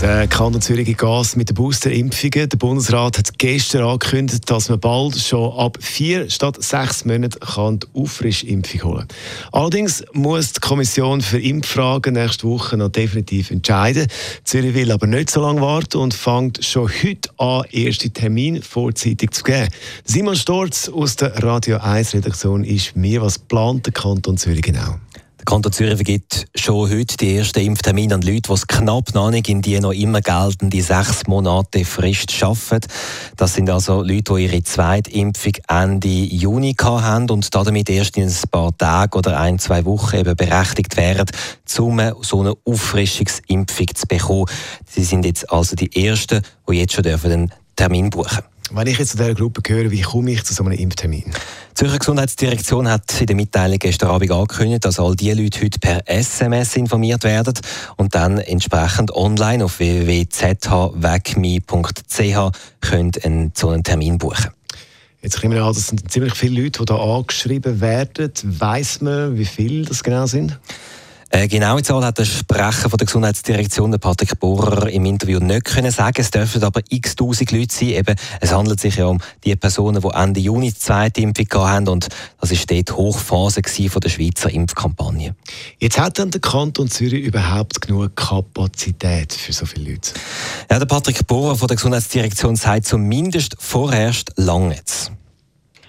Der Kanton Zürich Gas mit den Boosterimpfungen. Der Bundesrat hat gestern angekündigt, dass man bald schon ab vier statt sechs Monaten die Auffrischimpfung holen kann. Allerdings muss die Kommission für Impffragen nächste Woche noch definitiv entscheiden. Zürich will aber nicht so lange warten und fängt schon heute an, erste Termine vorzeitig zu geben. Simon Storz aus der Radio 1 Redaktion ist mir, was plant der Kanton Zürich genau? Der Kanton Zürich vergibt schon heute die ersten Impftermine an Leute, die es knapp noch nicht in die noch immer geltende sechs Monate Frist schaffen. Das sind also Leute, die ihre zweite Impfung Ende Juni haben und damit erst in ein paar Tagen oder ein, zwei Wochen eben berechtigt wären, um so eine Auffrischungsimpfung zu bekommen. Sie sind jetzt also die Ersten, die jetzt schon den Termin buchen dürfen. Wenn ich jetzt zu dieser Gruppe gehöre, wie komme ich zu so einem Impftermin? Die Zürcher Gesundheitsdirektion hat in der Mitteilung gestern Abend angekündigt, dass all diese Leute heute per SMS informiert werden und dann entsprechend online auf www.zhwegme.ch können so einen Termin buchen. Jetzt kommen wir an, das sind ziemlich viele Leute, die da angeschrieben werden. Weiss man, wie viele das genau sind? Äh, genaue Zahl hat der Sprecher von der Gesundheitsdirektion, der Patrick Bohrer, im Interview nicht können sagen. Es dürfen aber x Tausend Leute sein. Eben, es handelt sich ja um die Personen, die Ende Juni die zweite Impfung haben und das war dort Hochphase von der Schweizer Impfkampagne. Jetzt hat dann der Kanton Zürich überhaupt genug Kapazität für so viele Leute? Ja, der Patrick Bohrer von der Gesundheitsdirektion sagt zumindest vorerst lange jetzt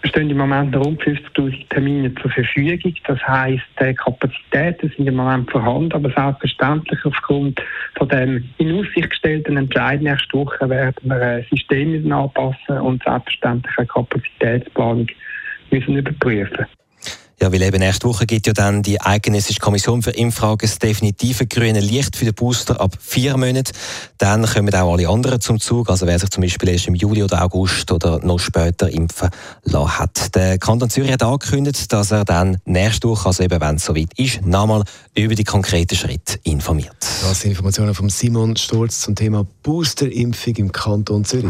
stehen im Moment rund 50.000 Termine zur Verfügung. Das heisst, die Kapazitäten sind im Moment vorhanden, aber selbstverständlich aufgrund von dem in Aussicht gestellten Entscheid nächste Woche werden wir ein System anpassen und selbstverständlich eine Kapazitätsplanung müssen überprüfen. Ja, weil eben nächste Woche gibt ja dann die Eidgenössische Kommission für Impfragen das definitive grüne Licht für den Booster ab vier Monaten. Dann kommen auch alle anderen zum Zug. Also wer sich zum Beispiel erst im Juli oder August oder noch später impfen lassen hat. Der Kanton Zürich hat angekündigt, dass er dann nächste Woche, also eben wenn es soweit ist, nochmal über die konkreten Schritte informiert. Das sind Informationen von Simon Sturz zum Thema Boosterimpfung im Kanton Zürich.